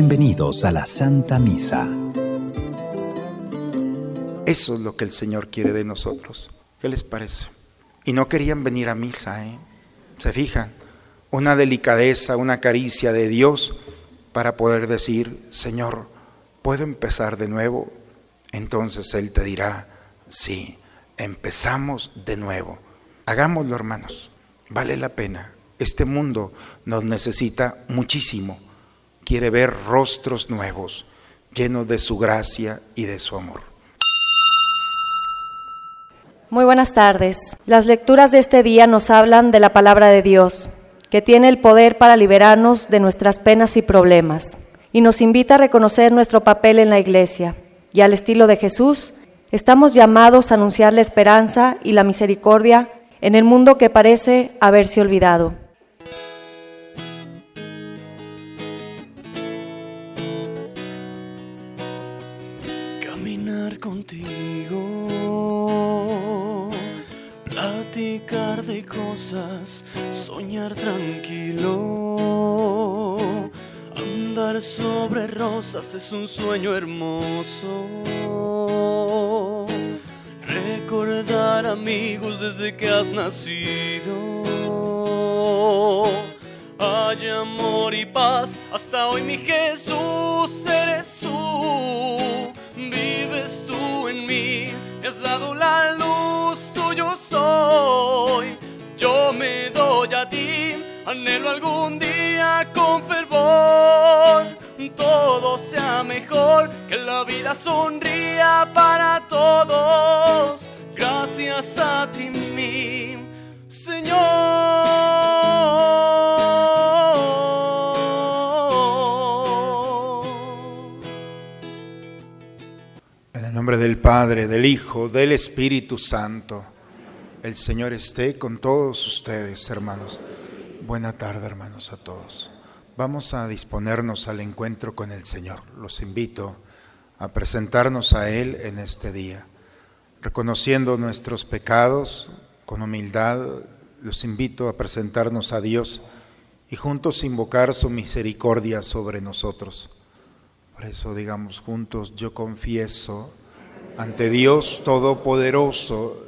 Bienvenidos a la Santa Misa. Eso es lo que el Señor quiere de nosotros. ¿Qué les parece? Y no querían venir a misa, ¿eh? ¿Se fijan? Una delicadeza, una caricia de Dios para poder decir, Señor, ¿puedo empezar de nuevo? Entonces Él te dirá, sí, empezamos de nuevo. Hagámoslo, hermanos. Vale la pena. Este mundo nos necesita muchísimo. Quiere ver rostros nuevos, llenos de su gracia y de su amor. Muy buenas tardes. Las lecturas de este día nos hablan de la palabra de Dios, que tiene el poder para liberarnos de nuestras penas y problemas, y nos invita a reconocer nuestro papel en la Iglesia. Y al estilo de Jesús, estamos llamados a anunciar la esperanza y la misericordia en el mundo que parece haberse olvidado. Soñar tranquilo, andar sobre rosas es un sueño hermoso. Recordar amigos desde que has nacido. Hay amor y paz, hasta hoy mi Jesús eres tú. Vives tú en mí, me has dado la luz, tuyo soy. Yo me doy a ti, anhelo algún día con fervor. Todo sea mejor, que la vida sonría para todos. Gracias a ti, mi Señor. En el nombre del Padre, del Hijo, del Espíritu Santo, el Señor esté con todos ustedes, hermanos. Buena tarde, hermanos, a todos. Vamos a disponernos al encuentro con el Señor. Los invito a presentarnos a Él en este día. Reconociendo nuestros pecados con humildad, los invito a presentarnos a Dios y juntos invocar su misericordia sobre nosotros. Por eso digamos juntos, yo confieso ante Dios Todopoderoso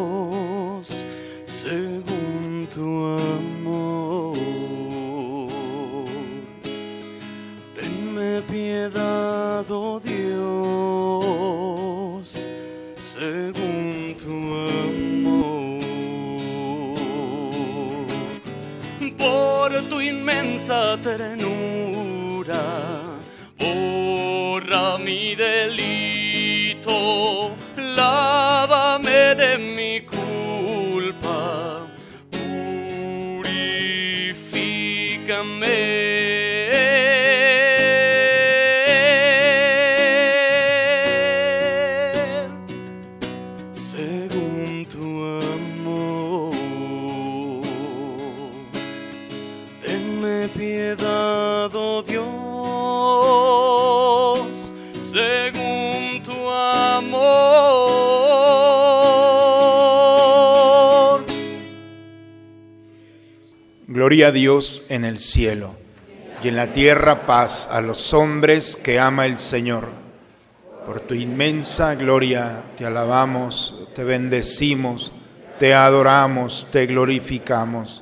inmensa ternura, borra mi delito, piedad, oh Dios, según tu amor. Gloria a Dios en el cielo y en la tierra paz a los hombres que ama el Señor. Por tu inmensa gloria te alabamos, te bendecimos, te adoramos, te glorificamos.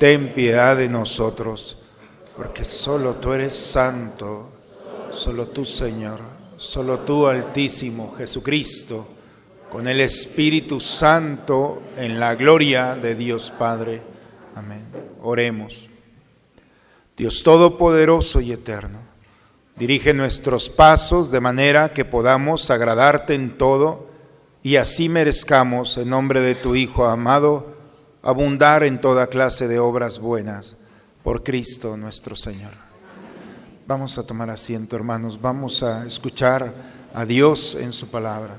ten piedad de nosotros, porque solo tú eres santo, solo tú Señor, solo tú Altísimo Jesucristo, con el Espíritu Santo en la gloria de Dios Padre. Amén. Oremos. Dios Todopoderoso y Eterno, dirige nuestros pasos de manera que podamos agradarte en todo y así merezcamos, en nombre de tu Hijo amado, abundar en toda clase de obras buenas por Cristo nuestro Señor. Vamos a tomar asiento, hermanos, vamos a escuchar a Dios en su palabra.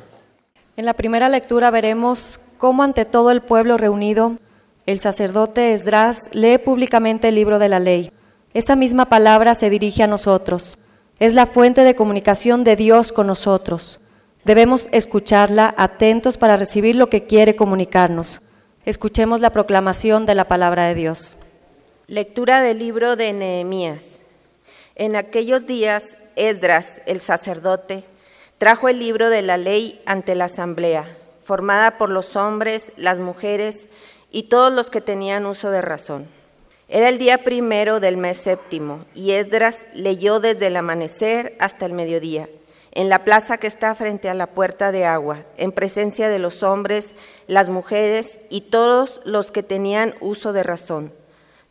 En la primera lectura veremos cómo ante todo el pueblo reunido, el sacerdote Esdras lee públicamente el libro de la ley. Esa misma palabra se dirige a nosotros. Es la fuente de comunicación de Dios con nosotros. Debemos escucharla atentos para recibir lo que quiere comunicarnos. Escuchemos la proclamación de la palabra de Dios. Lectura del libro de Nehemías. En aquellos días, Esdras, el sacerdote, trajo el libro de la ley ante la asamblea, formada por los hombres, las mujeres y todos los que tenían uso de razón. Era el día primero del mes séptimo y Esdras leyó desde el amanecer hasta el mediodía, en la plaza que está frente a la puerta de agua, en presencia de los hombres, las mujeres y todos los que tenían uso de razón.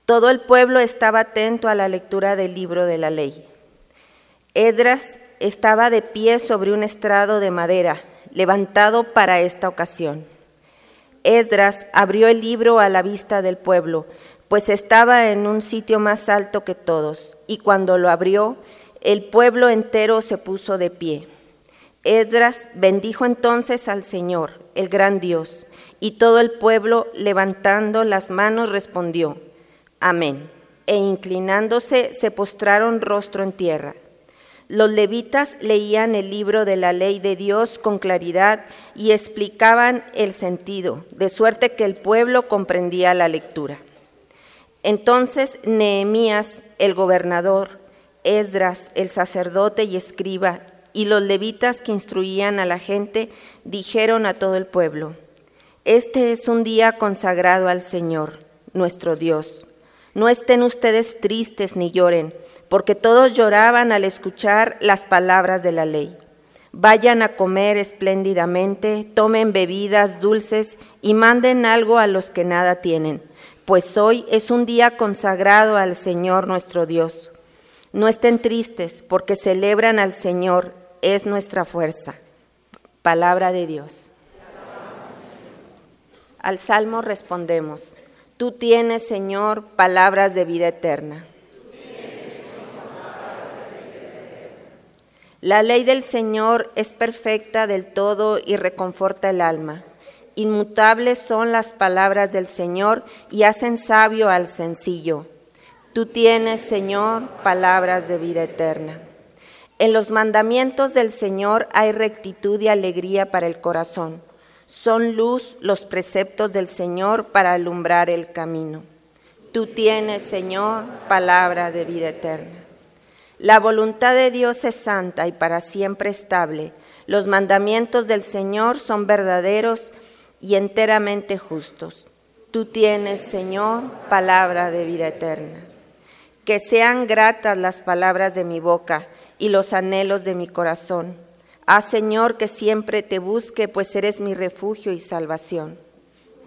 Todo el pueblo estaba atento a la lectura del libro de la ley. Esdras estaba de pie sobre un estrado de madera, levantado para esta ocasión. Esdras abrió el libro a la vista del pueblo, pues estaba en un sitio más alto que todos, y cuando lo abrió, el pueblo entero se puso de pie. Esdras bendijo entonces al Señor, el gran Dios, y todo el pueblo, levantando las manos, respondió, Amén. E inclinándose, se postraron rostro en tierra. Los levitas leían el libro de la ley de Dios con claridad y explicaban el sentido, de suerte que el pueblo comprendía la lectura. Entonces Nehemías, el gobernador, Esdras, el sacerdote y escriba, y los levitas que instruían a la gente, dijeron a todo el pueblo, Este es un día consagrado al Señor, nuestro Dios. No estén ustedes tristes ni lloren, porque todos lloraban al escuchar las palabras de la ley. Vayan a comer espléndidamente, tomen bebidas dulces y manden algo a los que nada tienen pues hoy es un día consagrado al Señor nuestro Dios. No estén tristes, porque celebran al Señor, es nuestra fuerza. Palabra de Dios. Al Salmo respondemos, Tú tienes, Señor, palabras de vida eterna. La ley del Señor es perfecta del todo y reconforta el alma. Inmutables son las palabras del Señor y hacen sabio al sencillo. Tú tienes, Señor, palabras de vida eterna. En los mandamientos del Señor hay rectitud y alegría para el corazón. Son luz los preceptos del Señor para alumbrar el camino. Tú tienes, Señor, palabra de vida eterna. La voluntad de Dios es santa y para siempre estable. Los mandamientos del Señor son verdaderos y enteramente justos. Tú tienes, Señor, palabra de vida eterna. Que sean gratas las palabras de mi boca y los anhelos de mi corazón. Haz, Señor, que siempre te busque, pues eres mi refugio y salvación.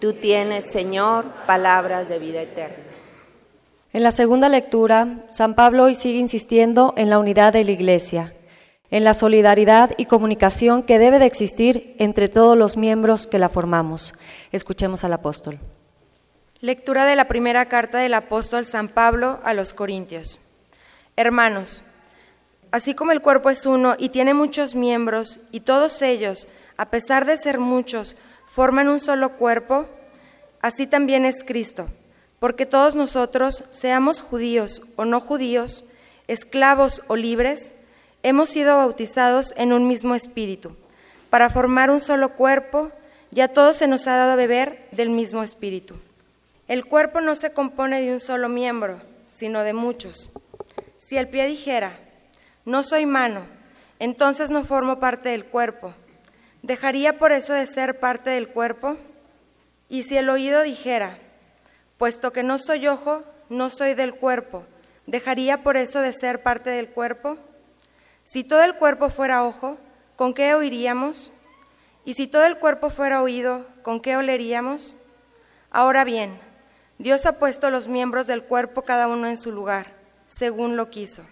Tú tienes, Señor, palabras de vida eterna. En la segunda lectura, San Pablo hoy sigue insistiendo en la unidad de la Iglesia en la solidaridad y comunicación que debe de existir entre todos los miembros que la formamos. Escuchemos al apóstol. Lectura de la primera carta del apóstol San Pablo a los Corintios. Hermanos, así como el cuerpo es uno y tiene muchos miembros, y todos ellos, a pesar de ser muchos, forman un solo cuerpo, así también es Cristo, porque todos nosotros, seamos judíos o no judíos, esclavos o libres, hemos sido bautizados en un mismo espíritu, para formar un solo cuerpo, y a todos se nos ha dado a beber del mismo espíritu. El cuerpo no se compone de un solo miembro, sino de muchos. Si el pie dijera, no soy mano, entonces no formo parte del cuerpo, ¿dejaría por eso de ser parte del cuerpo? Y si el oído dijera, puesto que no soy ojo, no soy del cuerpo, ¿dejaría por eso de ser parte del cuerpo? Si todo el cuerpo fuera ojo, ¿con qué oiríamos? Y si todo el cuerpo fuera oído, ¿con qué oleríamos? Ahora bien, Dios ha puesto los miembros del cuerpo cada uno en su lugar, según lo quiso.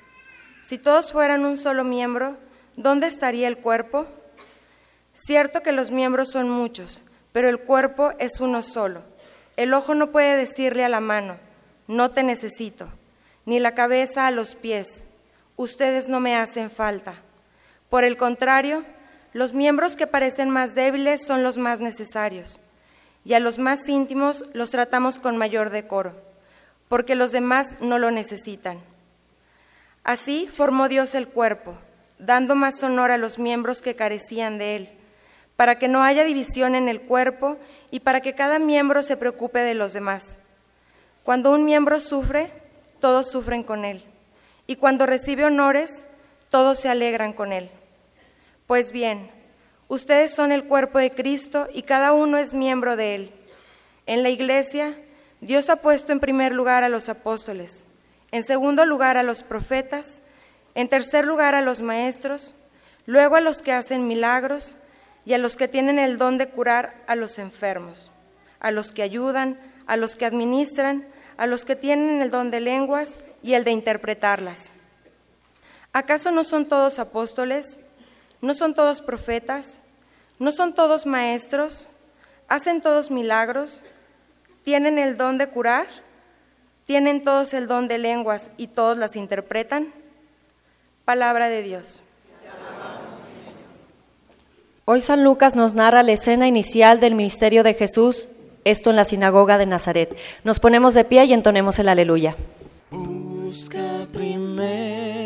Si todos fueran un solo miembro, ¿dónde estaría el cuerpo? Cierto que los miembros son muchos, pero el cuerpo es uno solo. El ojo no puede decirle a la mano, no te necesito, ni la cabeza a los pies, ustedes no me hacen falta. Por el contrario, los miembros que parecen más débiles son los más necesarios, y a los más íntimos los tratamos con mayor decoro, porque los demás no lo necesitan. Así formó Dios el cuerpo, dando más honor a los miembros que carecían de él, para que no haya división en el cuerpo y para que cada miembro se preocupe de los demás. Cuando un miembro sufre, todos sufren con él. Y cuando recibe honores, todos se alegran con él. Pues bien, ustedes son el cuerpo de Cristo y cada uno es miembro de él. En la iglesia, Dios ha puesto en primer lugar a los apóstoles, en segundo lugar a los profetas, en tercer lugar a los maestros, luego a los que hacen milagros y a los que tienen el don de curar a los enfermos, a los que ayudan, a los que administran, a los que tienen el don de lenguas y el de interpretarlas. ¿Acaso no son todos apóstoles? ¿No son todos profetas? ¿No son todos maestros? ¿Hacen todos milagros? ¿Tienen el don de curar? ¿Tienen todos el don de lenguas y todos las interpretan? Palabra de Dios. Hoy San Lucas nos narra la escena inicial del ministerio de Jesús, esto en la sinagoga de Nazaret. Nos ponemos de pie y entonemos el aleluya. Busca primero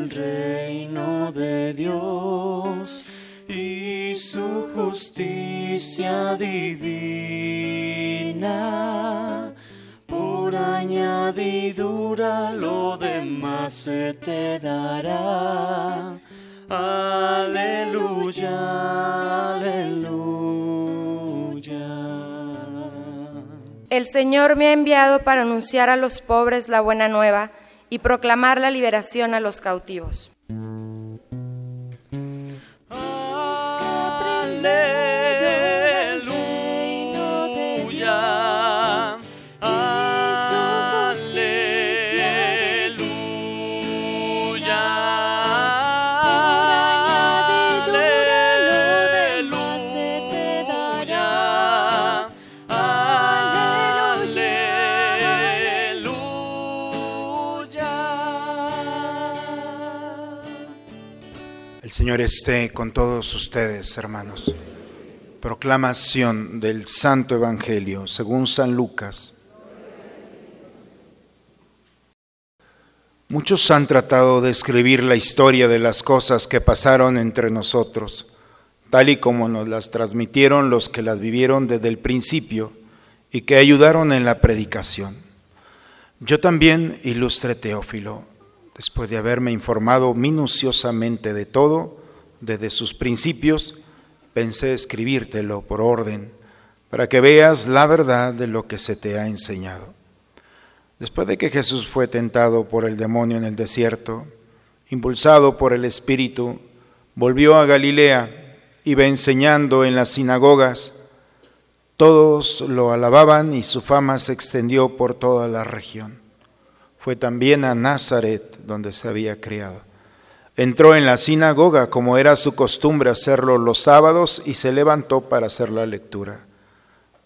el reino de Dios y su justicia divina. Por añadidura lo demás se te dará. Aleluya, aleluya. El Señor me ha enviado para anunciar a los pobres la buena nueva y proclamar la liberación a los cautivos. Señor esté con todos ustedes, hermanos. Proclamación del Santo Evangelio según San Lucas. Muchos han tratado de escribir la historia de las cosas que pasaron entre nosotros, tal y como nos las transmitieron los que las vivieron desde el principio y que ayudaron en la predicación. Yo también, ilustre Teófilo, después de haberme informado minuciosamente de todo, desde sus principios, pensé escribírtelo por orden, para que veas la verdad de lo que se te ha enseñado. Después de que Jesús fue tentado por el demonio en el desierto, impulsado por el Espíritu, volvió a Galilea, iba enseñando en las sinagogas, todos lo alababan y su fama se extendió por toda la región. Fue también a Nazaret, donde se había criado. Entró en la sinagoga, como era su costumbre hacerlo los sábados, y se levantó para hacer la lectura.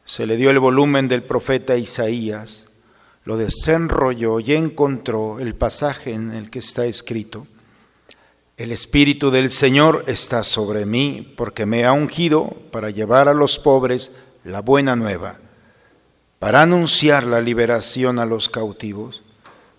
Se le dio el volumen del profeta Isaías, lo desenrolló y encontró el pasaje en el que está escrito, El Espíritu del Señor está sobre mí, porque me ha ungido para llevar a los pobres la buena nueva, para anunciar la liberación a los cautivos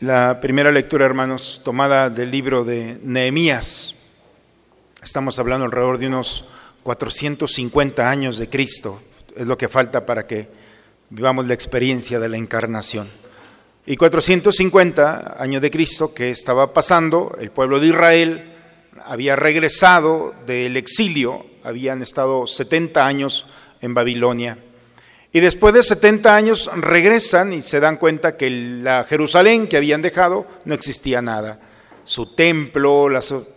La primera lectura, hermanos, tomada del libro de Nehemías. Estamos hablando alrededor de unos 450 años de Cristo. Es lo que falta para que vivamos la experiencia de la encarnación. Y 450 años de Cristo que estaba pasando, el pueblo de Israel había regresado del exilio, habían estado 70 años en Babilonia y después de 70 años regresan y se dan cuenta que la Jerusalén que habían dejado no existía nada. Su templo,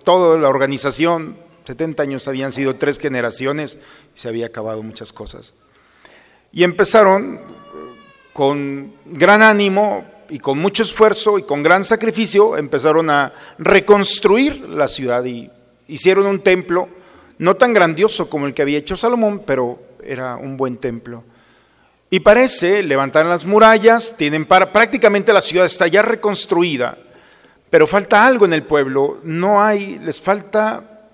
toda la organización, 70 años habían sido tres generaciones y se había acabado muchas cosas. Y empezaron con gran ánimo y con mucho esfuerzo y con gran sacrificio, empezaron a reconstruir la ciudad y hicieron un templo, no tan grandioso como el que había hecho Salomón, pero era un buen templo. Y parece, levantar las murallas, tienen para, prácticamente la ciudad está ya reconstruida, pero falta algo en el pueblo, no hay, les falta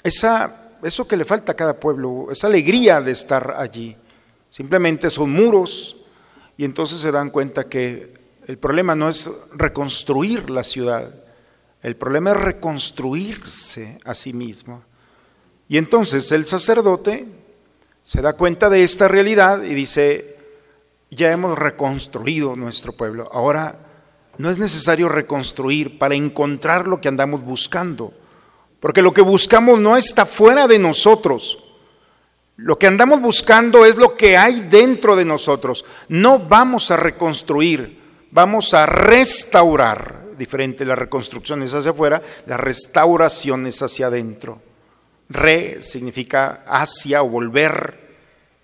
esa, eso que le falta a cada pueblo, esa alegría de estar allí. Simplemente son muros y entonces se dan cuenta que el problema no es reconstruir la ciudad, el problema es reconstruirse a sí mismo. Y entonces el sacerdote se da cuenta de esta realidad y dice, ya hemos reconstruido nuestro pueblo, ahora no es necesario reconstruir para encontrar lo que andamos buscando, porque lo que buscamos no está fuera de nosotros, lo que andamos buscando es lo que hay dentro de nosotros, no vamos a reconstruir, vamos a restaurar, diferente la reconstrucción es hacia afuera, la restauración es hacia adentro. Re significa hacia o volver.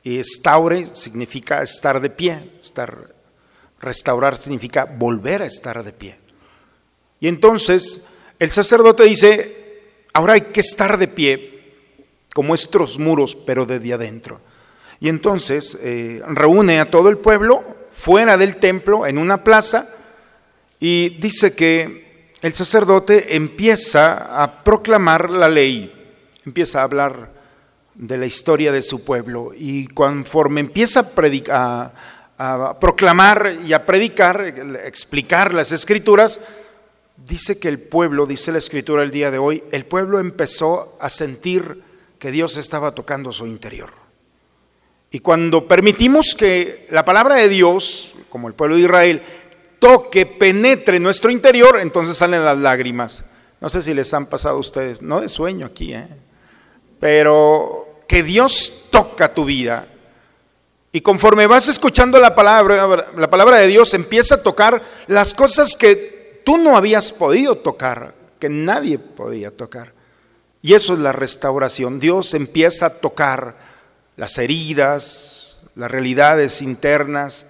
Estaure significa estar de pie. Estar, restaurar significa volver a estar de pie. Y entonces el sacerdote dice, ahora hay que estar de pie como estos muros, pero desde adentro. Y entonces eh, reúne a todo el pueblo fuera del templo, en una plaza, y dice que el sacerdote empieza a proclamar la ley empieza a hablar de la historia de su pueblo y conforme empieza a, proclamar y a predicar, explicar las escrituras, dice que el pueblo, dice la escritura el día de hoy, el pueblo empezó a sentir que Dios estaba tocando su interior. Y cuando permitimos que la palabra de Dios, como el pueblo de Israel, toque, penetre nuestro interior, entonces salen las lágrimas. No sé si les han pasado a ustedes, no de sueño aquí, ¿eh? Pero que Dios toca tu vida. Y conforme vas escuchando la palabra, la palabra de Dios empieza a tocar las cosas que tú no habías podido tocar, que nadie podía tocar. Y eso es la restauración. Dios empieza a tocar las heridas, las realidades internas,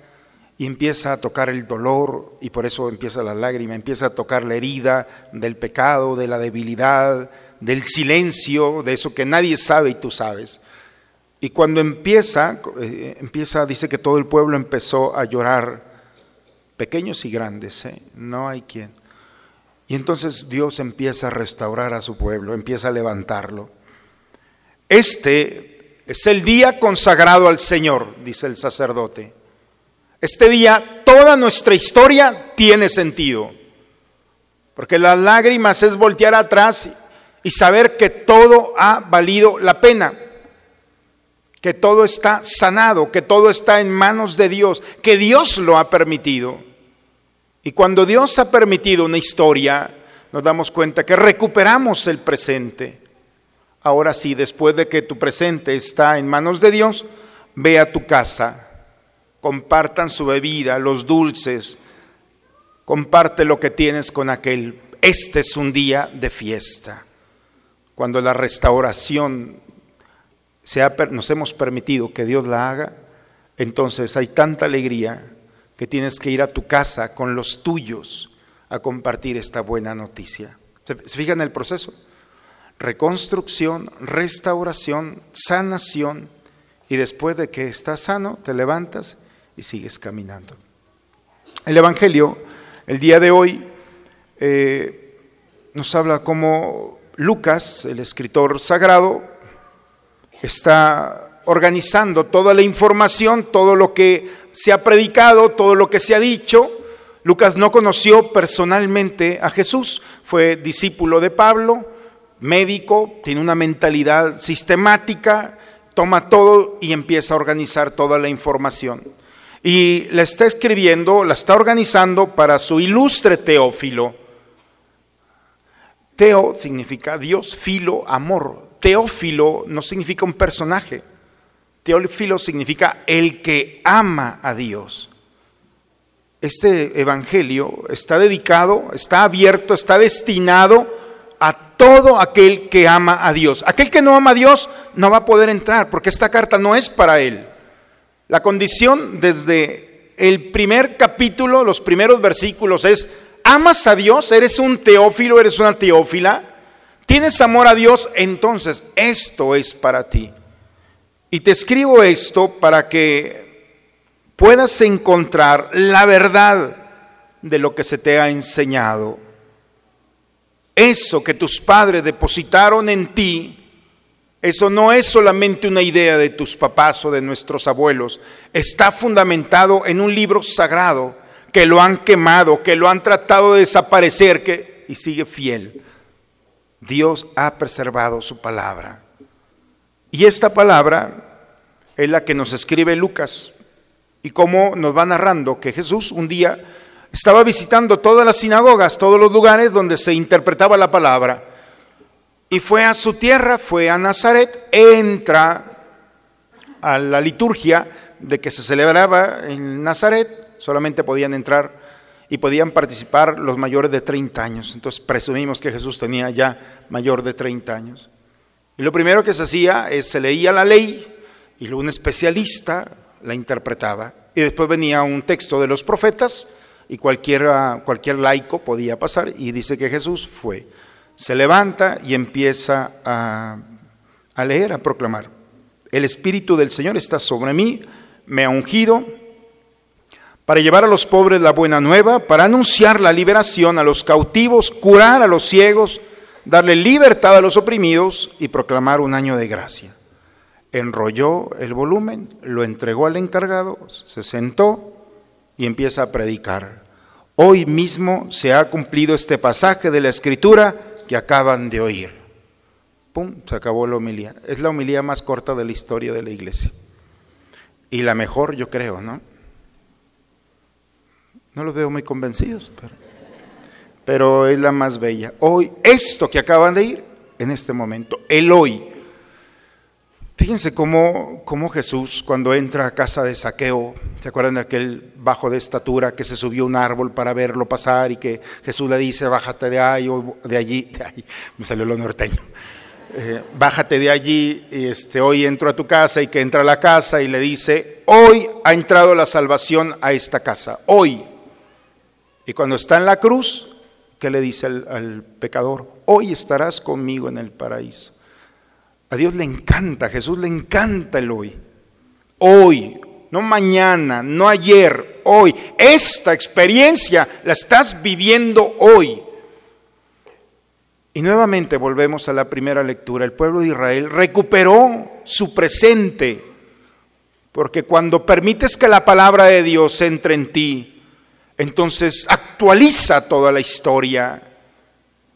y empieza a tocar el dolor, y por eso empieza la lágrima, empieza a tocar la herida del pecado, de la debilidad, del silencio, de eso que nadie sabe y tú sabes. Y cuando empieza, eh, empieza, dice que todo el pueblo empezó a llorar, pequeños y grandes, ¿eh? no hay quien. Y entonces Dios empieza a restaurar a su pueblo, empieza a levantarlo. Este es el día consagrado al Señor, dice el sacerdote. Este día toda nuestra historia tiene sentido, porque las lágrimas es voltear atrás y saber que todo ha valido la pena, que todo está sanado, que todo está en manos de Dios, que Dios lo ha permitido. Y cuando Dios ha permitido una historia, nos damos cuenta que recuperamos el presente. Ahora sí, después de que tu presente está en manos de Dios, ve a tu casa, compartan su bebida, los dulces, comparte lo que tienes con aquel. Este es un día de fiesta cuando la restauración nos hemos permitido que Dios la haga, entonces hay tanta alegría que tienes que ir a tu casa con los tuyos a compartir esta buena noticia. ¿Se, fijan en el proceso? Reconstrucción, restauración, sanación, y después de que estás sano, te levantas y sigues caminando. El Evangelio, el día de hoy, eh, nos habla cómo Lucas, el escritor sagrado, está organizando toda la información, todo lo que se ha predicado, todo lo que se ha dicho. Lucas no conoció personalmente a Jesús, fue discípulo de Pablo, médico, tiene una mentalidad sistemática, toma todo y empieza a organizar toda la información y la está escribiendo, la está organizando para su ilustre Teófilo. Teo significa Dios, filo, amor. Teófilo no significa un personaje. Teófilo significa el que ama a Dios. Este evangelio está dedicado, está abierto, está destinado a todo aquel que ama a Dios. Aquel que no ama a Dios no va a poder entrar porque esta carta no es para él. La condición desde el primer capítulo, los primeros versículos es, ¿amas a Dios? ¿Eres un teófilo? ¿Eres una teófila? ¿Tienes amor a Dios? Entonces esto es para ti. Y te escribo esto para que puedas encontrar la verdad de lo que se te ha enseñado. Eso que tus padres depositaron en ti, eso no es solamente una idea de tus papás o de nuestros abuelos. Está fundamentado en un libro sagrado que lo han quemado, que lo han tratado de desaparecer que, y sigue fiel. Dios ha preservado su palabra. Y esta palabra es la que nos escribe Lucas. Y cómo nos va narrando que Jesús un día estaba visitando todas las sinagogas, todos los lugares donde se interpretaba la palabra y fue a su tierra, fue a Nazaret, entra a la liturgia de que se celebraba en Nazaret, solamente podían entrar y podían participar los mayores de 30 años. Entonces presumimos que Jesús tenía ya mayor de 30 años. Y lo primero que se hacía es se leía la ley y un especialista la interpretaba. Y después venía un texto de los profetas y cualquier, cualquier laico podía pasar y dice que Jesús fue se levanta y empieza a, leer, a proclamar. El Espíritu del Señor está sobre mí, me ha ungido para llevar a los pobres la buena nueva, para anunciar la liberación a los cautivos, curar a los ciegos, darle libertad a los oprimidos y proclamar un año de gracia. Enrolló el volumen, lo entregó al encargado, se sentó y empieza a predicar. Hoy mismo se ha cumplido este pasaje de la Escritura que acaban de oír. ¡Pum! Se acabó la homilía. Es la homilía más corta de la historia de la iglesia. Y la mejor, yo creo, ¿no? No los veo muy convencidos, pero, es la más bella. Hoy, esto que acaban de ir, en este momento, el hoy. Fíjense cómo, cómo, Jesús cuando entra a casa de saqueo, ¿se acuerdan de aquel bajo de estatura que se subió a un árbol para verlo pasar y que Jesús le dice, bájate de ahí o de allí, me salió lo norteño, eh, bájate de allí, y este, hoy entro a tu casa y que entra a la casa y le dice, hoy ha entrado la salvación a esta casa, hoy. Y cuando está en la cruz, ¿qué le dice al pecador? Hoy estarás conmigo en el paraíso. A Dios le encanta, a Jesús le encanta el hoy. Hoy, no mañana, no ayer, hoy. Esta experiencia la estás viviendo hoy. Y nuevamente volvemos a la primera lectura. El pueblo de Israel recuperó su presente, porque cuando permites que la palabra de Dios entre en ti, entonces actualiza toda la historia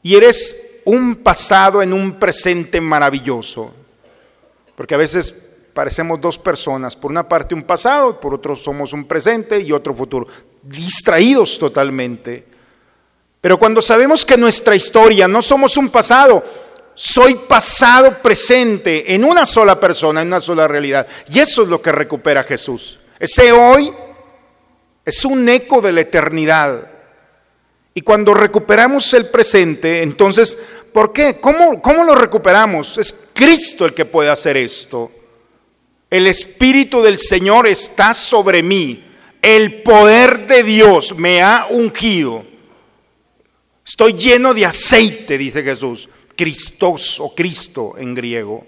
y eres un pasado en un presente maravilloso. Porque a veces parecemos dos personas, por una parte un pasado, por otro somos un presente y otro futuro, distraídos totalmente. Pero cuando sabemos que nuestra historia no somos un pasado, soy pasado presente en una sola persona, en una sola realidad. Y eso es lo que recupera Jesús. Ese hoy es un eco de la eternidad. Y cuando recuperamos el presente, entonces, ¿por qué? ¿Cómo, ¿Cómo lo recuperamos? Es Cristo el que puede hacer esto. El Espíritu del Señor está sobre mí. El poder de Dios me ha ungido. Estoy lleno de aceite, dice Jesús. Cristos o Cristo en griego.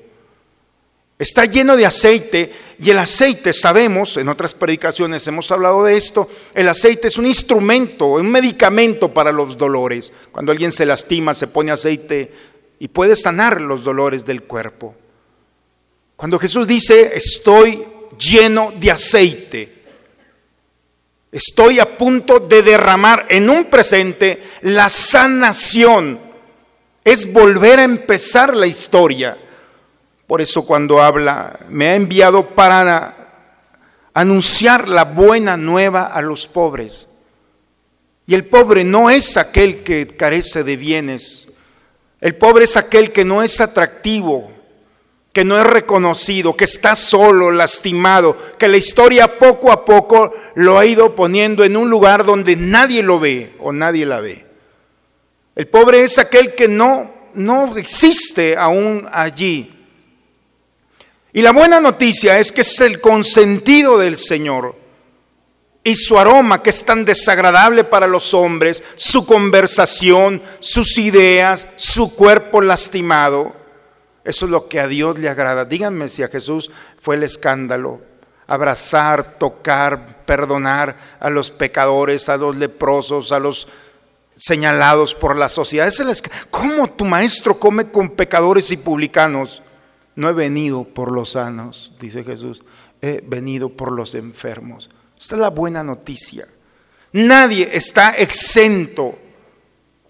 Está lleno de aceite y el aceite, sabemos, en otras predicaciones hemos hablado de esto, el aceite es un instrumento, un medicamento para los dolores. Cuando alguien se lastima, se pone aceite y puede sanar los dolores del cuerpo. Cuando Jesús dice, estoy lleno de aceite, estoy a punto de derramar en un presente la sanación, es volver a empezar la historia por eso cuando habla, me ha enviado para anunciar la buena nueva a los pobres. Y el pobre no es aquel que carece de bienes. El pobre es aquel que no es atractivo, que no es reconocido, que está solo, lastimado, que la historia poco a poco lo ha ido poniendo en un lugar donde nadie lo ve o nadie la ve. El pobre es aquel que no, no existe aún allí. Y la buena noticia es que es el consentido del Señor. Y su aroma que es tan desagradable para los hombres, su conversación, sus ideas, su cuerpo lastimado, eso es lo que a Dios le agrada. Díganme si a Jesús fue el escándalo. Abrazar, tocar, perdonar a los pecadores, a los leprosos, a los señalados por la sociedad. ¿Cómo tu maestro come con pecadores y publicanos? No he venido por los sanos, dice Jesús, he venido por los enfermos. Esta es la buena noticia. Nadie está exento.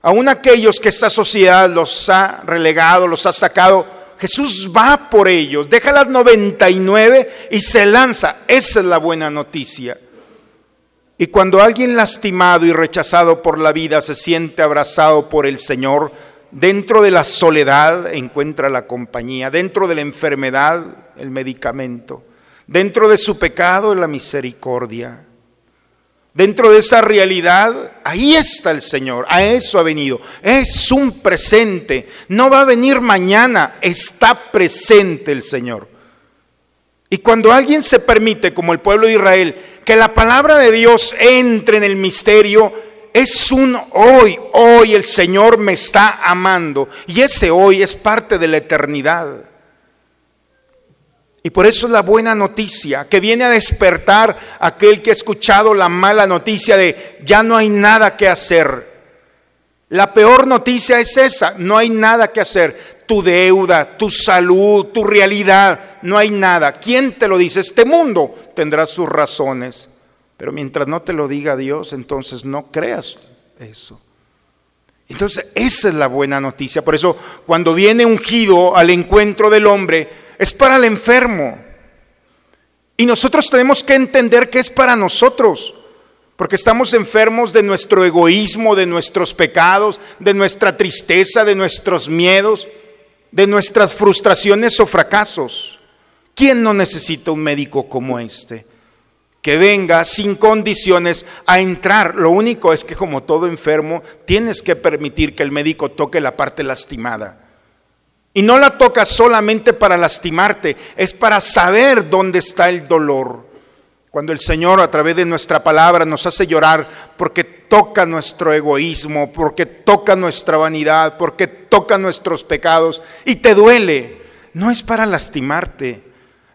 Aún aquellos que esta sociedad los ha relegado, los ha sacado, Jesús va por ellos, deja las 99 y se lanza. Esa es la buena noticia. Y cuando alguien lastimado y rechazado por la vida se siente abrazado por el Señor, Dentro de la soledad encuentra la compañía, dentro de la enfermedad el medicamento, dentro de su pecado la misericordia. Dentro de esa realidad, ahí está el Señor, a eso ha venido. Es un presente, no va a venir mañana, está presente el Señor. Y cuando alguien se permite, como el pueblo de Israel, que la palabra de Dios entre en el misterio, es un hoy, hoy el Señor me está amando. Y ese hoy es parte de la eternidad. Y por eso es la buena noticia que viene a despertar aquel que ha escuchado la mala noticia de ya no hay nada que hacer. La peor noticia es esa, no hay nada que hacer. Tu deuda, tu salud, tu realidad, no hay nada. ¿Quién te lo dice? Este mundo tendrá sus razones. Pero mientras no te lo diga Dios, entonces no creas eso. Entonces, esa es la buena noticia. Por eso, cuando viene ungido al encuentro del hombre, es para el enfermo. Y nosotros tenemos que entender que es para nosotros. Porque estamos enfermos de nuestro egoísmo, de nuestros pecados, de nuestra tristeza, de nuestros miedos, de nuestras frustraciones o fracasos. ¿Quién no necesita un médico como este? Que venga sin condiciones a entrar. Lo único es que como todo enfermo, tienes que permitir que el médico toque la parte lastimada. Y no la toca solamente para lastimarte, es para saber dónde está el dolor. Cuando el Señor a través de nuestra palabra nos hace llorar porque toca nuestro egoísmo, porque toca nuestra vanidad, porque toca nuestros pecados y te duele, no es para lastimarte,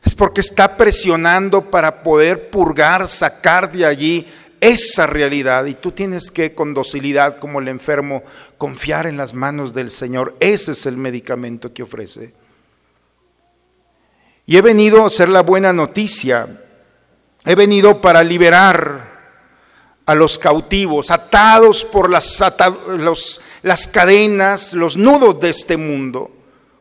es porque está presionando para poder purgar, sacar de allí esa realidad. Y tú tienes que con docilidad, como el enfermo, confiar en las manos del Señor. Ese es el medicamento que ofrece. Y he venido a hacer la buena noticia. He venido para liberar a los cautivos, atados por las, las cadenas, los nudos de este mundo.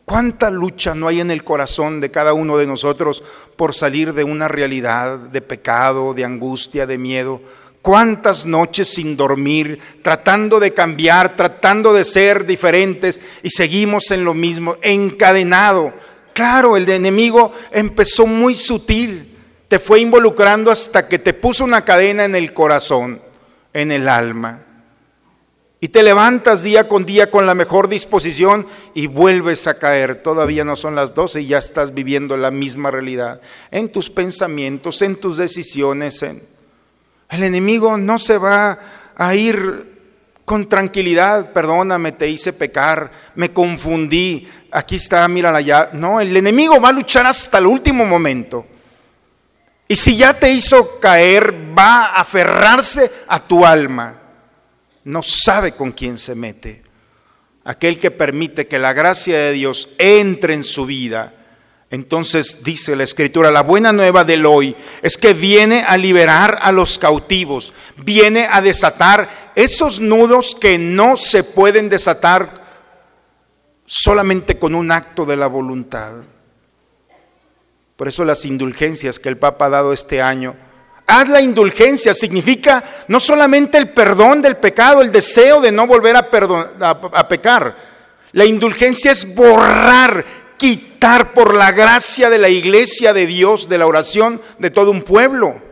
¿Cuánta lucha no hay en el corazón de cada uno de nosotros por salir de una realidad de pecado, de angustia, de miedo? ¿Cuántas noches sin dormir, tratando de cambiar, tratando de ser diferentes y seguimos en lo mismo, encadenado? Claro, el enemigo empezó muy sutil, te fue involucrando hasta que te puso una cadena en el corazón, en el alma. Y te levantas día con día con la mejor disposición y vuelves a caer. Todavía no son las 12 y ya estás viviendo la misma realidad. En tus pensamientos, en tus decisiones. En... El enemigo no se va a ir con tranquilidad, perdóname, te hice pecar, me confundí, aquí está, mírala ya. No, el enemigo va a luchar hasta el último momento. Y si ya te hizo caer, va a aferrarse a tu alma. No sabe con quién se mete. Aquel que permite que la gracia de Dios entre en su vida entonces dice la escritura, la buena nueva del hoy es que viene a liberar a los cautivos, viene a desatar esos nudos que no se pueden desatar solamente con un acto de la voluntad. Por eso las indulgencias que el Papa ha dado este año, haz la indulgencia, significa no solamente el perdón del pecado, el deseo de no volver a, a pecar. La indulgencia es borrar, quitar por la gracia de la iglesia de Dios, de la oración de todo un pueblo.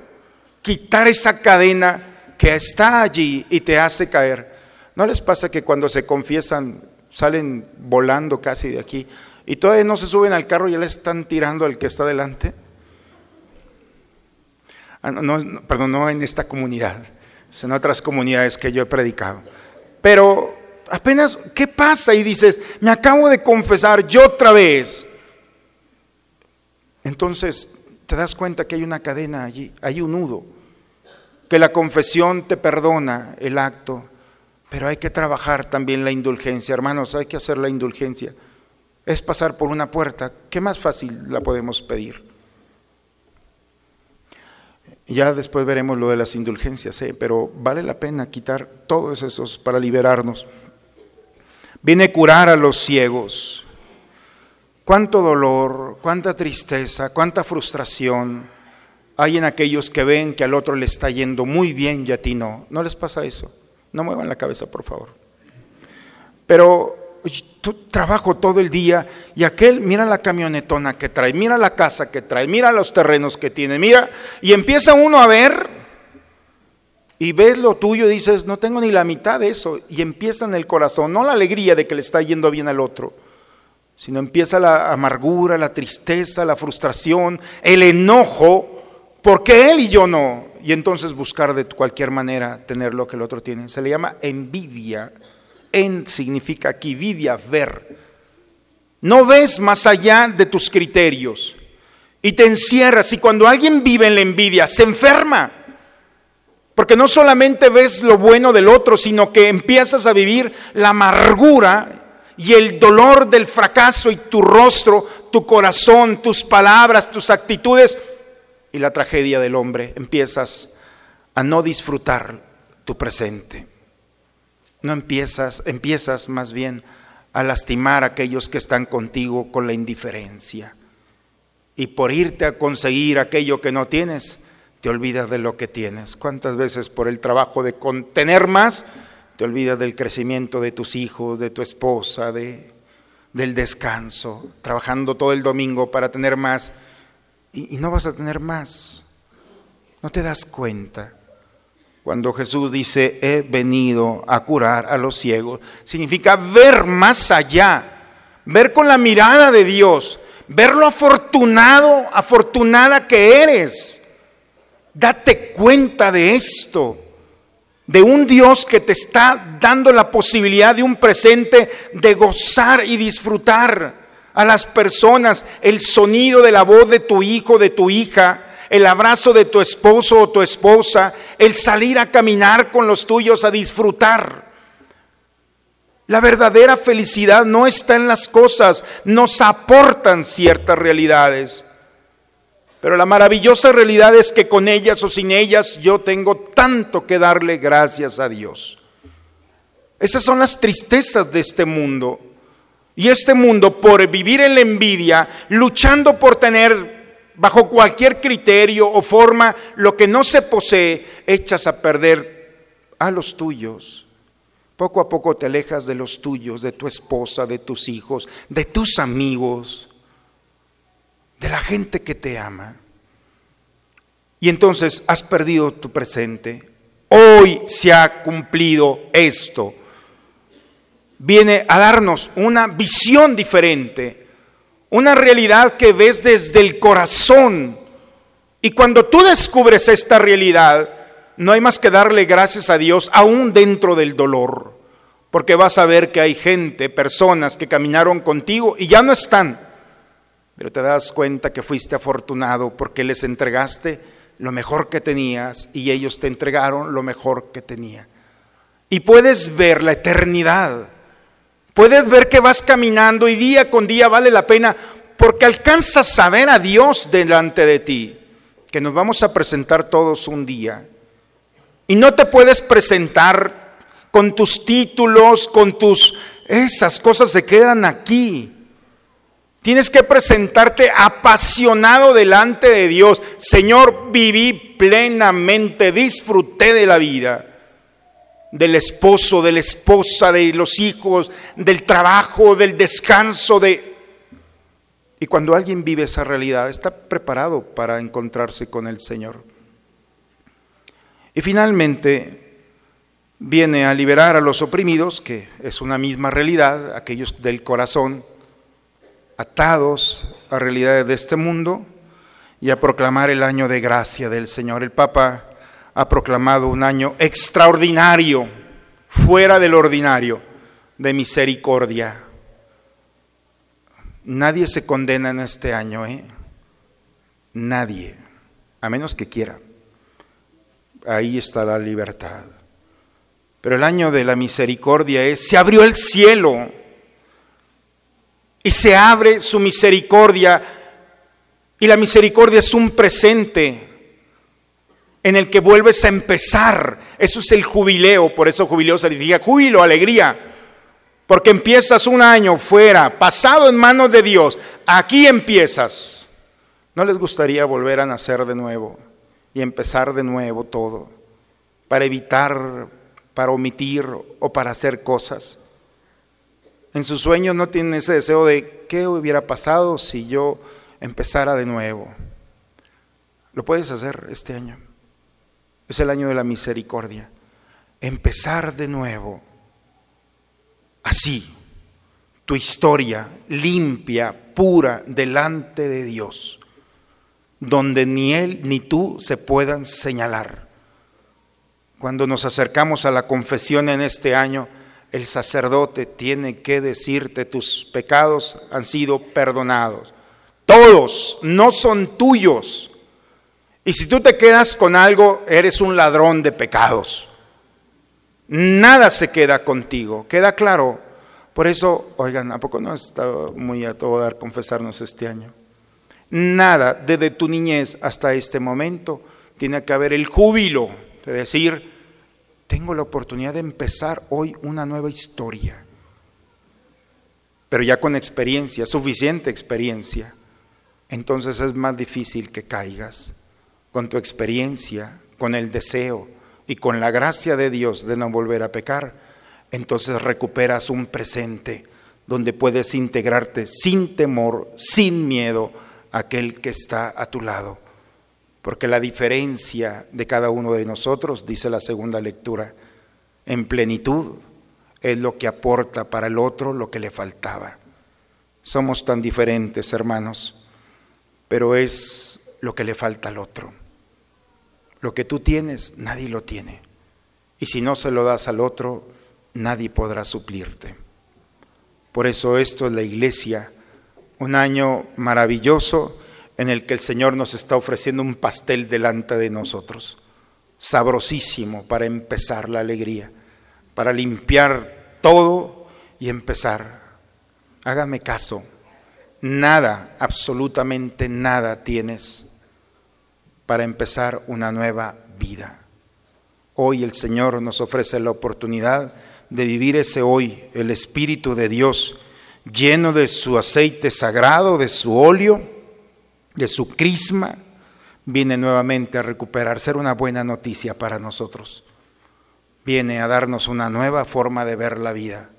Quitar esa cadena que está allí y te hace caer. ¿No les pasa que cuando se confiesan salen volando casi de aquí y todavía no se suben al carro y ya le están tirando al que está delante? Ah, no, perdón, no en esta comunidad, en otras comunidades que yo he predicado. Pero apenas, ¿qué pasa? Y dices, me acabo de confesar yo otra vez. Entonces te das cuenta que hay una cadena allí, hay un nudo, que la confesión te perdona el acto, pero hay que trabajar también la indulgencia. Hermanos, hay que hacer la indulgencia. Es pasar por una puerta, ¿qué más fácil la podemos pedir? Ya después veremos lo de las indulgencias, ¿eh? pero vale la pena quitar todos esos para liberarnos. Viene curar a los ciegos. Cuánto dolor, cuánta tristeza, cuánta frustración hay en aquellos que ven que al otro le está yendo muy bien y a ti no. ¿No les pasa eso? No muevan la cabeza, por favor. Pero tú trabajo todo el día y aquel, mira la camionetona que trae, mira la casa que trae, mira los terrenos que tiene, mira, y empieza uno a ver y ves lo tuyo y dices, no tengo ni la mitad de eso. Y empieza en el corazón, no la alegría de que le está yendo bien al otro, sino empieza la amargura, la tristeza, la frustración, el enojo, porque él y yo no. Y entonces buscar de cualquier manera tener lo que el otro tiene. Se le llama envidia. En significa aquí, vidia, ver. No ves más allá de tus criterios y te encierras. Y cuando alguien vive en la envidia, se enferma. Porque no solamente ves lo bueno del otro, sino que empiezas a vivir la amargura y el dolor del fracaso y tu rostro, tu corazón, tus palabras, tus actitudes y la tragedia del hombre. Empiezas a no disfrutar tu presente. No empiezas, empiezas más bien a lastimar a aquellos que están contigo con la indiferencia. Y por irte a conseguir aquello que no tienes, te olvidas de lo que tienes. ¿Cuántas veces por el trabajo de contener más, te olvidas del crecimiento de tus hijos, de tu esposa, de, del descanso, trabajando todo el domingo para tener más y, y no vas a tener más? No te das cuenta. Cuando Jesús dice, he venido a curar a los ciegos, significa ver más allá, ver con la mirada de Dios, ver lo afortunado, afortunada que eres. Date cuenta de esto, de un Dios que te está dando la posibilidad de un presente de gozar y disfrutar a las personas, el sonido de la voz de tu hijo, de tu hija, el abrazo de tu esposo o tu esposa, el salir a caminar con los tuyos a disfrutar. La verdadera felicidad no está en las cosas, nos aportan ciertas realidades. Pero la maravillosa realidad es que con ellas o sin ellas yo tengo tanto que darle gracias a Dios. Esas son las tristezas de este mundo. Y este mundo, por vivir en la envidia, luchando por tener bajo cualquier criterio o forma lo que no se posee, echas a perder a los tuyos. Poco a poco te alejas de los tuyos, de tu esposa, de tus hijos, de tus amigos de la gente que te ama. Y entonces has perdido tu presente. Hoy se ha cumplido esto. Viene a darnos una visión diferente, una realidad que ves desde el corazón. Y cuando tú descubres esta realidad, no hay más que darle gracias a Dios aún dentro del dolor, porque vas a ver que hay gente, personas que caminaron contigo y ya no están, pero te das cuenta que fuiste afortunado porque les entregaste lo mejor que tenías y ellos te entregaron lo mejor que tenían. Y puedes ver la eternidad. Puedes ver que vas caminando y día con día vale la pena porque alcanzas a ver a Dios delante de ti, que nos vamos a presentar todos un día. Y no te puedes presentar con tus títulos, con tus... Esas cosas se quedan aquí. Tienes que presentarte apasionado delante de Dios. Señor, viví plenamente, disfruté de la vida, del esposo, de la esposa, de los hijos, del trabajo, del descanso, de... Y cuando alguien vive esa realidad, está preparado para encontrarse con el Señor. Y finalmente viene a liberar a los oprimidos, que es una misma realidad, aquellos del corazón atados a realidades de este mundo y a proclamar el año de gracia del Señor. El Papa ha proclamado un año extraordinario, fuera del ordinario, de misericordia. Nadie se condena en este año, ¿eh? Nadie, a menos que quiera. Ahí está la libertad. Pero el año de la misericordia es, se abrió el cielo y se abre su misericordia. Y la misericordia es un presente en el que vuelves a empezar. Eso es el jubileo, por eso jubileo significa júbilo, alegría. Porque empiezas un año fuera, pasado en manos de Dios. Aquí empiezas. ¿No les gustaría volver a nacer de nuevo y empezar de nuevo todo? Para evitar, para omitir o para hacer cosas. En sus sueños no tienen ese deseo de qué hubiera pasado si yo empezara de nuevo. Lo puedes hacer este año. Es el año de la misericordia. Empezar de nuevo. Así. Tu historia limpia, pura, delante de Dios. Donde ni Él ni tú se puedan señalar. Cuando nos acercamos a la confesión en este año, el sacerdote tiene que decirte tus pecados han sido perdonados. Todos no son tuyos. Y si tú te quedas con algo, eres un ladrón de pecados. Nada se queda contigo. ¿Queda claro? Por eso, oigan, ¿a poco no está muy a todo dar confesarnos este año? Nada, desde tu niñez hasta este momento, tiene que haber el júbilo de decir, tengo la oportunidad de empezar hoy una nueva historia, pero ya con experiencia, suficiente experiencia. Entonces es más difícil que caigas con tu experiencia, con el deseo y con la gracia de Dios de no volver a pecar. Entonces recuperas un presente donde puedes integrarte sin temor, sin miedo, a aquel que está a tu lado porque la diferencia de cada uno de nosotros, dice la segunda lectura, en plenitud es lo que aporta para el otro lo que le faltaba. Somos tan diferentes, hermanos, pero es lo que le falta al otro. Lo que tú tienes, nadie lo tiene. Y si no se lo das al otro, nadie podrá suplirte. Por eso esto es la iglesia, un año maravilloso en el que el Señor nos está ofreciendo un pastel delante de nosotros, sabrosísimo para empezar la alegría, para limpiar todo y empezar. Hágame caso, nada, absolutamente nada tienes para empezar una nueva vida. Hoy el Señor nos ofrece la oportunidad de vivir ese hoy, el Espíritu de Dios, lleno de su aceite sagrado, de su óleo, de su crisma, viene nuevamente a recuperar, ser una buena noticia para nosotros. Viene a darnos una nueva forma de ver la vida.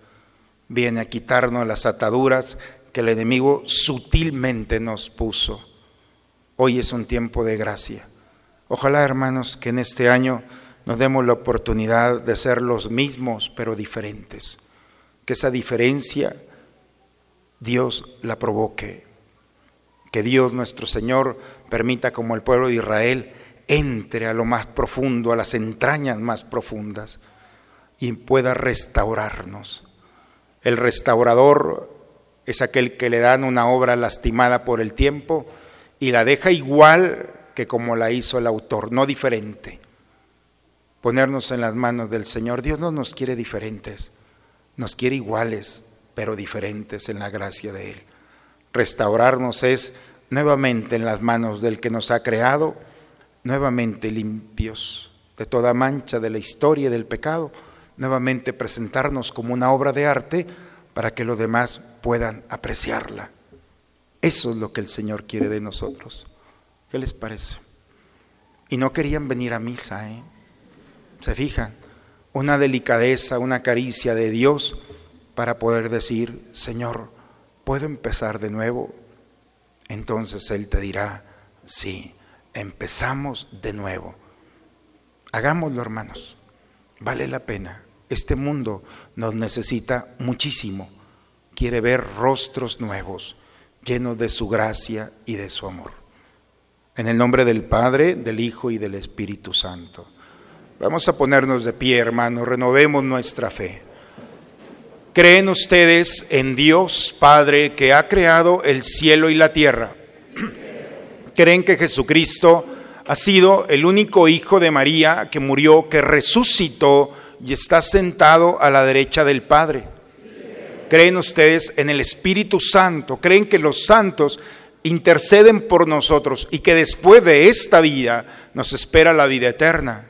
Viene a quitarnos las ataduras que el enemigo sutilmente nos puso. Hoy es un tiempo de gracia. Ojalá, hermanos, que en este año nos demos la oportunidad de ser los mismos, pero diferentes. Que esa diferencia Dios la provoque que Dios nuestro Señor permita como el pueblo de Israel entre a lo más profundo, a las entrañas más profundas y pueda restaurarnos. El restaurador es aquel que le dan una obra lastimada por el tiempo y la deja igual que como la hizo el autor, no diferente. Ponernos en las manos del Señor. Dios no nos quiere diferentes, nos quiere iguales, pero diferentes en la gracia de Él. Restaurarnos es nuevamente en las manos del que nos ha creado, nuevamente limpios de toda mancha de la historia y del pecado, nuevamente presentarnos como una obra de arte para que los demás puedan apreciarla. Eso es lo que el Señor quiere de nosotros. ¿Qué les parece? Y no querían venir a misa, ¿eh? ¿Se fijan? Una delicadeza, una caricia de Dios para poder decir, Señor, ¿puedo empezar de nuevo? Entonces Él te dirá, sí, empezamos de nuevo. Hagámoslo, hermanos. Vale la pena. Este mundo nos necesita muchísimo. Quiere ver rostros nuevos, llenos de su gracia y de su amor. En el nombre del Padre, del Hijo y del Espíritu Santo. Vamos a ponernos de pie, hermanos, renovemos nuestra fe. ¿Creen ustedes en Dios Padre que ha creado el cielo y la tierra? ¿Creen que Jesucristo ha sido el único hijo de María que murió, que resucitó y está sentado a la derecha del Padre? ¿Creen ustedes en el Espíritu Santo? ¿Creen que los santos interceden por nosotros y que después de esta vida nos espera la vida eterna?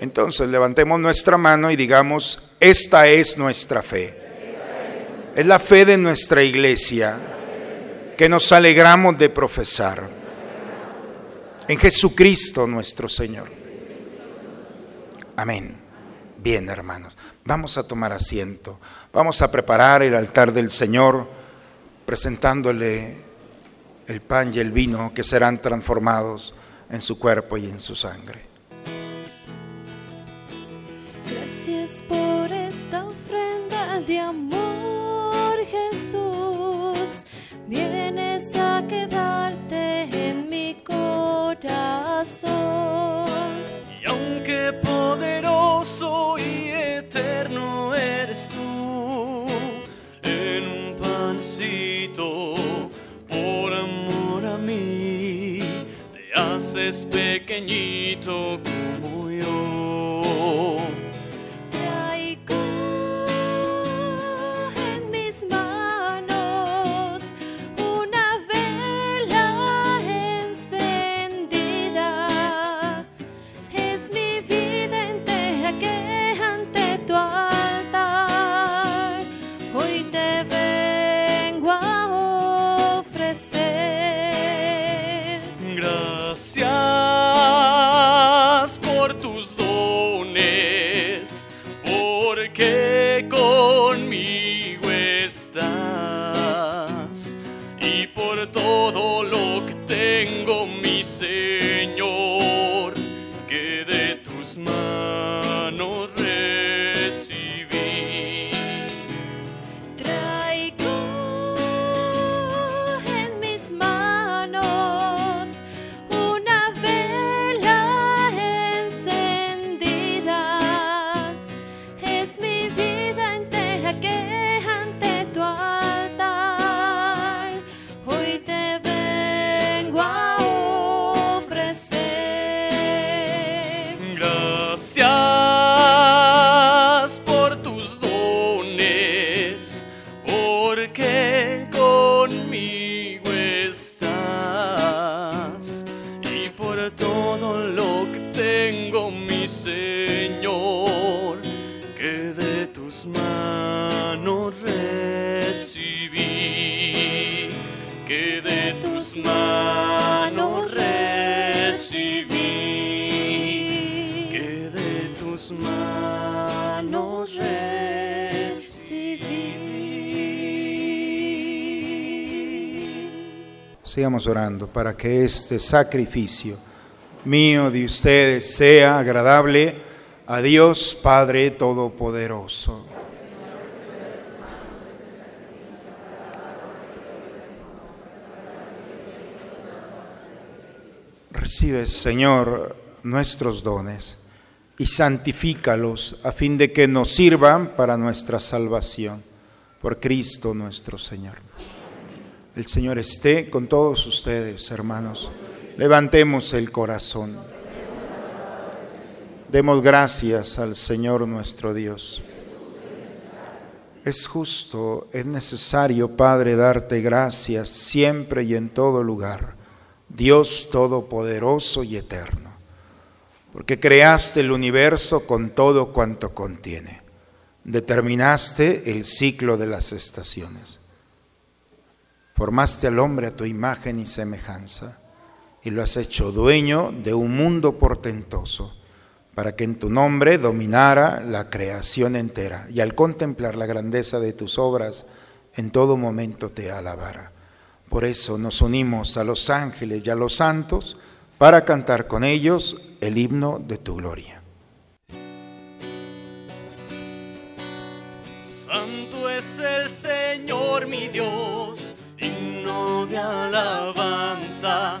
Entonces levantemos nuestra mano y digamos, esta es nuestra fe. Es la fe de nuestra iglesia que nos alegramos de profesar. En Jesucristo nuestro Señor. Amén. Bien, hermanos, vamos a tomar asiento. Vamos a preparar el altar del Señor presentándole el pan y el vino que serán transformados en su cuerpo y en su sangre. Gracias por esta ofrenda de amor, Jesús. Vienes a quedarte en mi corazón. Poderoso y eterno eres tú, en un pancito, por amor a mí, te haces pequeñito como yo. Orando para que este sacrificio mío de ustedes sea agradable a Dios Padre Todopoderoso. Recibe, Señor, nuestros dones y santifícalos a fin de que nos sirvan para nuestra salvación. Por Cristo nuestro Señor. El Señor esté con todos ustedes, hermanos. Levantemos el corazón. Demos gracias al Señor nuestro Dios. Es justo, es necesario, Padre, darte gracias siempre y en todo lugar, Dios Todopoderoso y Eterno, porque creaste el universo con todo cuanto contiene, determinaste el ciclo de las estaciones, formaste al hombre a tu imagen y semejanza y lo has hecho dueño de un mundo portentoso para que en tu nombre dominara la creación entera y al contemplar la grandeza de tus obras, en todo momento te alabara. Por eso nos unimos a los ángeles y a los santos para cantar con ellos el himno de tu gloria. Santo es el Señor mi Dios, alabanza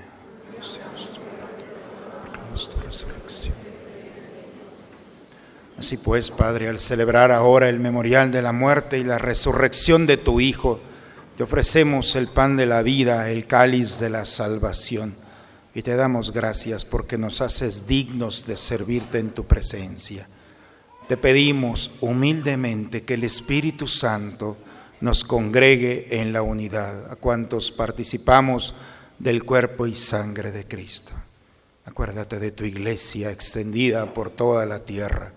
Así pues, Padre, al celebrar ahora el memorial de la muerte y la resurrección de tu Hijo, te ofrecemos el pan de la vida, el cáliz de la salvación, y te damos gracias porque nos haces dignos de servirte en tu presencia. Te pedimos humildemente que el Espíritu Santo nos congregue en la unidad, a cuantos participamos del cuerpo y sangre de Cristo. Acuérdate de tu iglesia extendida por toda la tierra,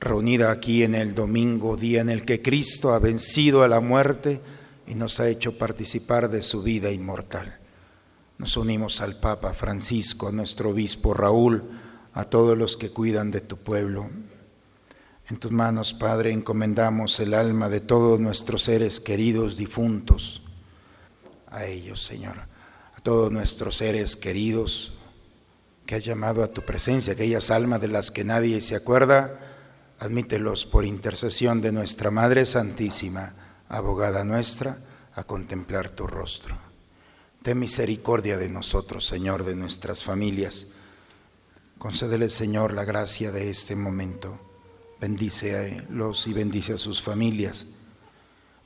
reunida aquí en el domingo, día en el que Cristo ha vencido a la muerte y nos ha hecho participar de su vida inmortal. Nos unimos al Papa Francisco, a nuestro obispo Raúl, a todos los que cuidan de tu pueblo. En tus manos, Padre, encomendamos el alma de todos nuestros seres queridos difuntos. A ellos, Señor, a todos nuestros seres queridos que has llamado a tu presencia, aquellas almas de las que nadie se acuerda, Admítelos por intercesión de nuestra Madre Santísima, abogada nuestra, a contemplar tu rostro. Ten misericordia de nosotros, Señor, de nuestras familias. Concédele, Señor, la gracia de este momento. Bendice a los y bendice a sus familias.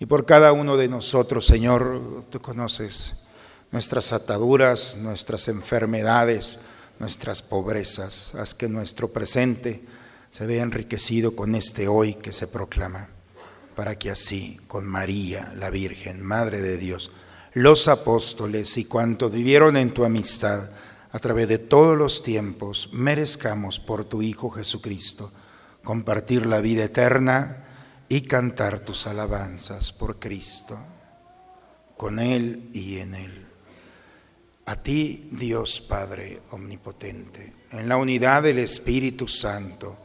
Y por cada uno de nosotros, Señor, tú conoces nuestras ataduras, nuestras enfermedades, nuestras pobrezas. Haz que nuestro presente se vea enriquecido con este hoy que se proclama, para que así, con María, la Virgen, Madre de Dios, los apóstoles y cuantos vivieron en tu amistad a través de todos los tiempos, merezcamos por tu Hijo Jesucristo compartir la vida eterna y cantar tus alabanzas por Cristo, con Él y en Él. A ti, Dios Padre Omnipotente, en la unidad del Espíritu Santo,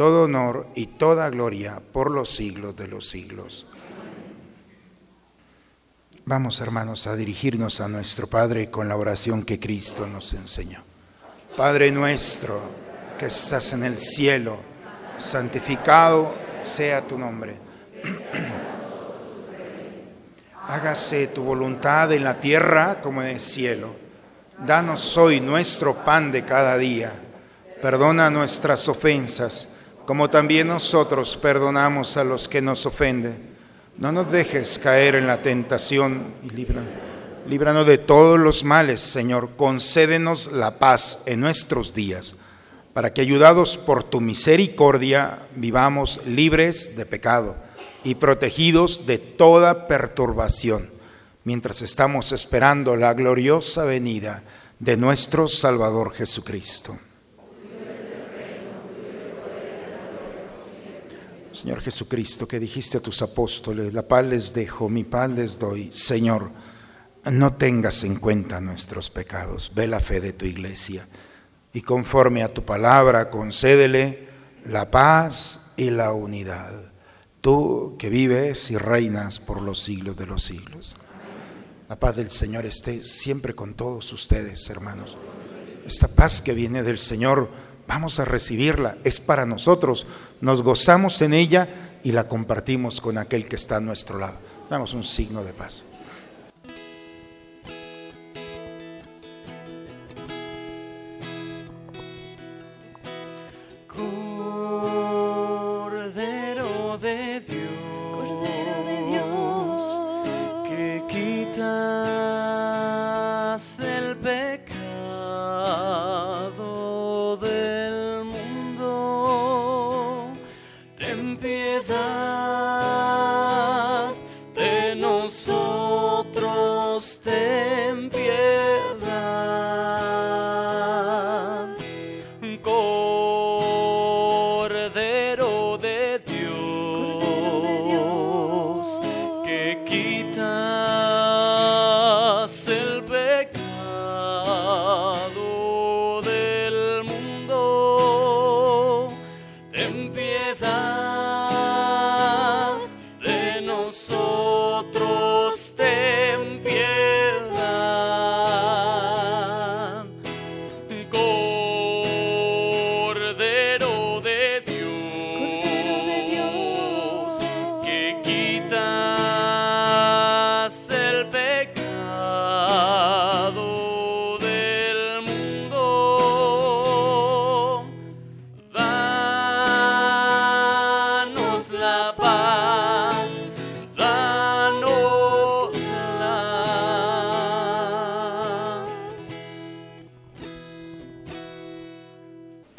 todo honor y toda gloria por los siglos de los siglos. Vamos, hermanos, a dirigirnos a nuestro Padre con la oración que Cristo nos enseñó. Padre nuestro, que estás en el cielo, santificado sea tu nombre. Hágase tu voluntad en la tierra como en el cielo. Danos hoy nuestro pan de cada día. Perdona nuestras ofensas, como también nosotros perdonamos a los que nos ofenden. No nos dejes caer en la tentación y libra- líbranos de todos los males, Señor. Concédenos la paz en nuestros días para que ayudados por tu misericordia vivamos libres de pecado y protegidos de toda perturbación, mientras estamos esperando la gloriosa venida de nuestro Salvador Jesucristo. Señor Jesucristo, que dijiste a tus apóstoles, la paz les dejo, mi paz les doy. Señor, no tengas en cuenta nuestros pecados, ve la fe de tu iglesia y conforme a tu palabra concédele la paz y la unidad. Tú que vives y reinas por los siglos de los siglos. La paz del Señor esté siempre con todos ustedes, hermanos. Esta paz que viene del Señor, vamos a recibirla, es para nosotros. Nos gozamos en ella y la compartimos con aquel que está a nuestro lado. Damos un signo de paz.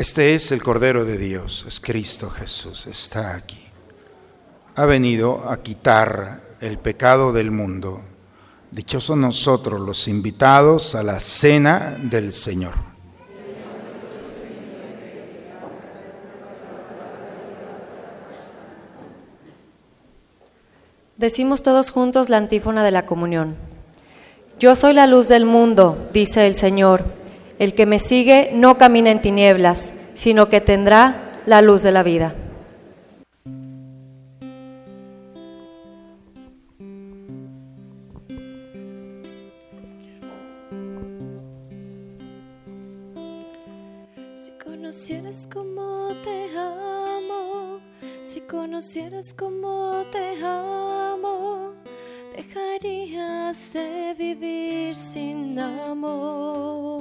Este es el Cordero de Dios, es Cristo Jesús, está aquí. Ha venido a quitar el pecado del mundo. Dichosos nosotros los invitados a la cena del Señor. Decimos todos juntos la antífona de la comunión. Yo soy la luz del mundo, dice el Señor. El que me sigue no camina en tinieblas, sino que tendrá la luz de la vida. Si conocieras cómo te amo, Si conocieras cómo te amo, dejarías de vivir sin amor.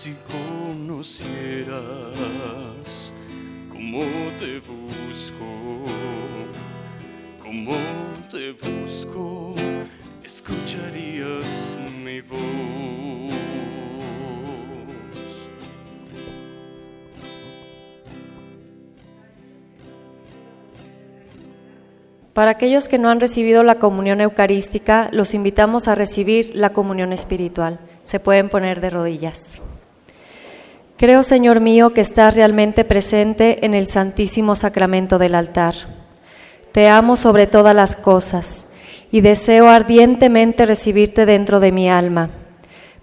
Si conocieras cómo te busco, cómo te busco, escucharías mi voz. Para aquellos que no han recibido la comunión eucarística, los invitamos a recibir la comunión espiritual. Se pueden poner de rodillas. Creo, Señor mío, que estás realmente presente en el Santísimo Sacramento del altar. Te amo sobre todas las cosas y deseo ardientemente recibirte dentro de mi alma.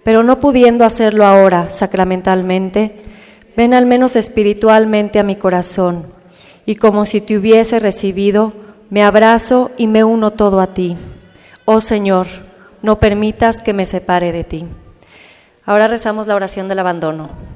Pero no pudiendo hacerlo ahora sacramentalmente, ven al menos espiritualmente a mi corazón y como si te hubiese recibido, me abrazo y me uno todo a ti. Oh Señor, no permitas que me separe de ti. Ahora rezamos la oración del abandono.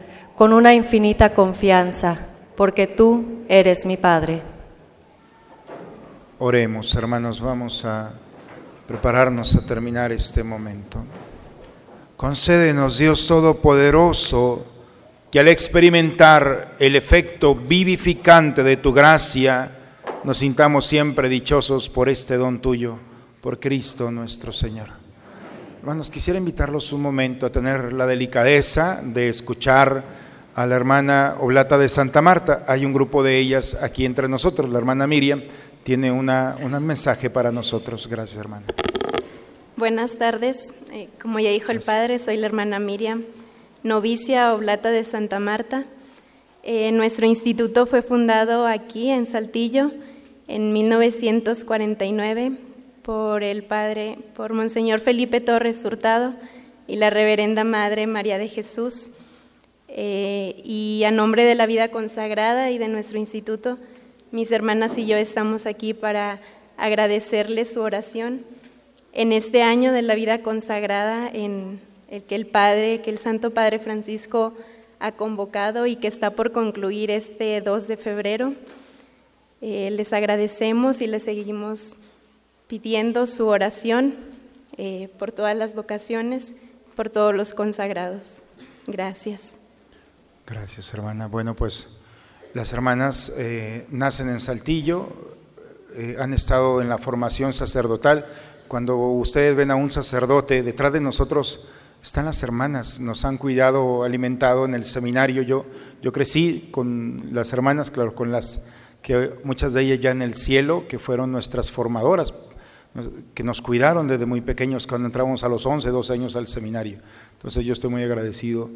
con una infinita confianza, porque tú eres mi Padre. Oremos, hermanos, vamos a prepararnos a terminar este momento. Concédenos, Dios Todopoderoso, que al experimentar el efecto vivificante de tu gracia, nos sintamos siempre dichosos por este don tuyo, por Cristo nuestro Señor. Hermanos, quisiera invitarlos un momento a tener la delicadeza de escuchar a la hermana Oblata de Santa Marta. Hay un grupo de ellas aquí entre nosotros. La hermana Miriam tiene una, un mensaje para nosotros. Gracias, hermana. Buenas tardes. Eh, como ya dijo el padre, soy la hermana Miriam, novicia Oblata de Santa Marta. Eh, nuestro instituto fue fundado aquí en Saltillo en 1949 por el padre, por Monseñor Felipe Torres Hurtado y la reverenda Madre María de Jesús. Eh, y a nombre de la vida consagrada y de nuestro instituto, mis hermanas y yo estamos aquí para agradecerles su oración en este año de la vida consagrada en el que el Padre, que el Santo Padre Francisco ha convocado y que está por concluir este 2 de febrero. Eh, les agradecemos y les seguimos pidiendo su oración eh, por todas las vocaciones, por todos los consagrados. Gracias. Gracias, hermana. Bueno, pues las hermanas eh, nacen en Saltillo, eh, han estado en la formación sacerdotal. Cuando ustedes ven a un sacerdote, detrás de nosotros están las hermanas, nos han cuidado, alimentado en el seminario. Yo, yo crecí con las hermanas, claro, con las que muchas de ellas ya en el cielo, que fueron nuestras formadoras, que nos cuidaron desde muy pequeños cuando entramos a los 11, 12 años al seminario. Entonces yo estoy muy agradecido,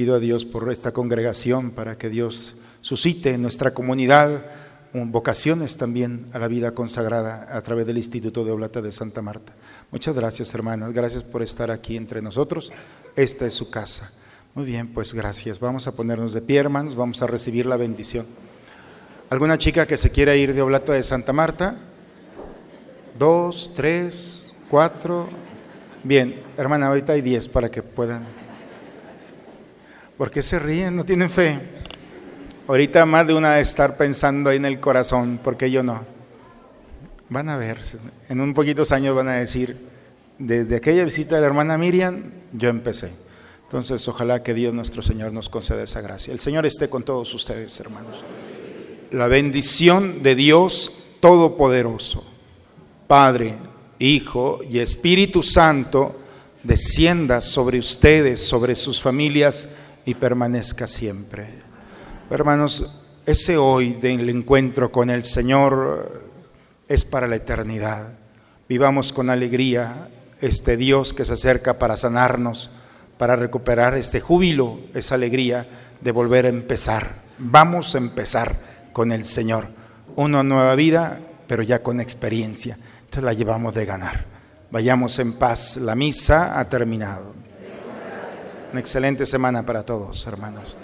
pido a Dios por esta congregación para que Dios suscite en nuestra comunidad vocaciones también a la vida consagrada a través del Instituto de Oblata de Santa Marta. Muchas gracias, hermanas. Gracias por estar aquí entre nosotros. Esta es su casa. Muy bien, pues gracias. Vamos a ponernos de pie, hermanos. Vamos a recibir la bendición. ¿Alguna chica que se quiera ir de Oblata de Santa Marta? Dos, tres, cuatro. Bien, hermana, ahorita hay diez para que puedan. ¿Por qué se ríen? ¿No tienen fe? Ahorita más de una de estar pensando ahí en el corazón, porque yo no. Van a ver, en un poquitos años van a decir, desde aquella visita de la hermana Miriam, yo empecé. Entonces, ojalá que Dios nuestro Señor nos conceda esa gracia. El Señor esté con todos ustedes, hermanos. La bendición de Dios Todopoderoso, Padre, Hijo y Espíritu Santo, descienda sobre ustedes, sobre sus familias y permanezca siempre. Hermanos, ese hoy del encuentro con el Señor es para la eternidad. Vivamos con alegría este Dios que se acerca para sanarnos para recuperar este júbilo, esa alegría de volver a empezar. Vamos a empezar con el Señor. Una nueva vida, pero ya con experiencia. Entonces la llevamos de ganar. Vayamos en paz. La misa ha terminado. Una excelente semana para todos, hermanos.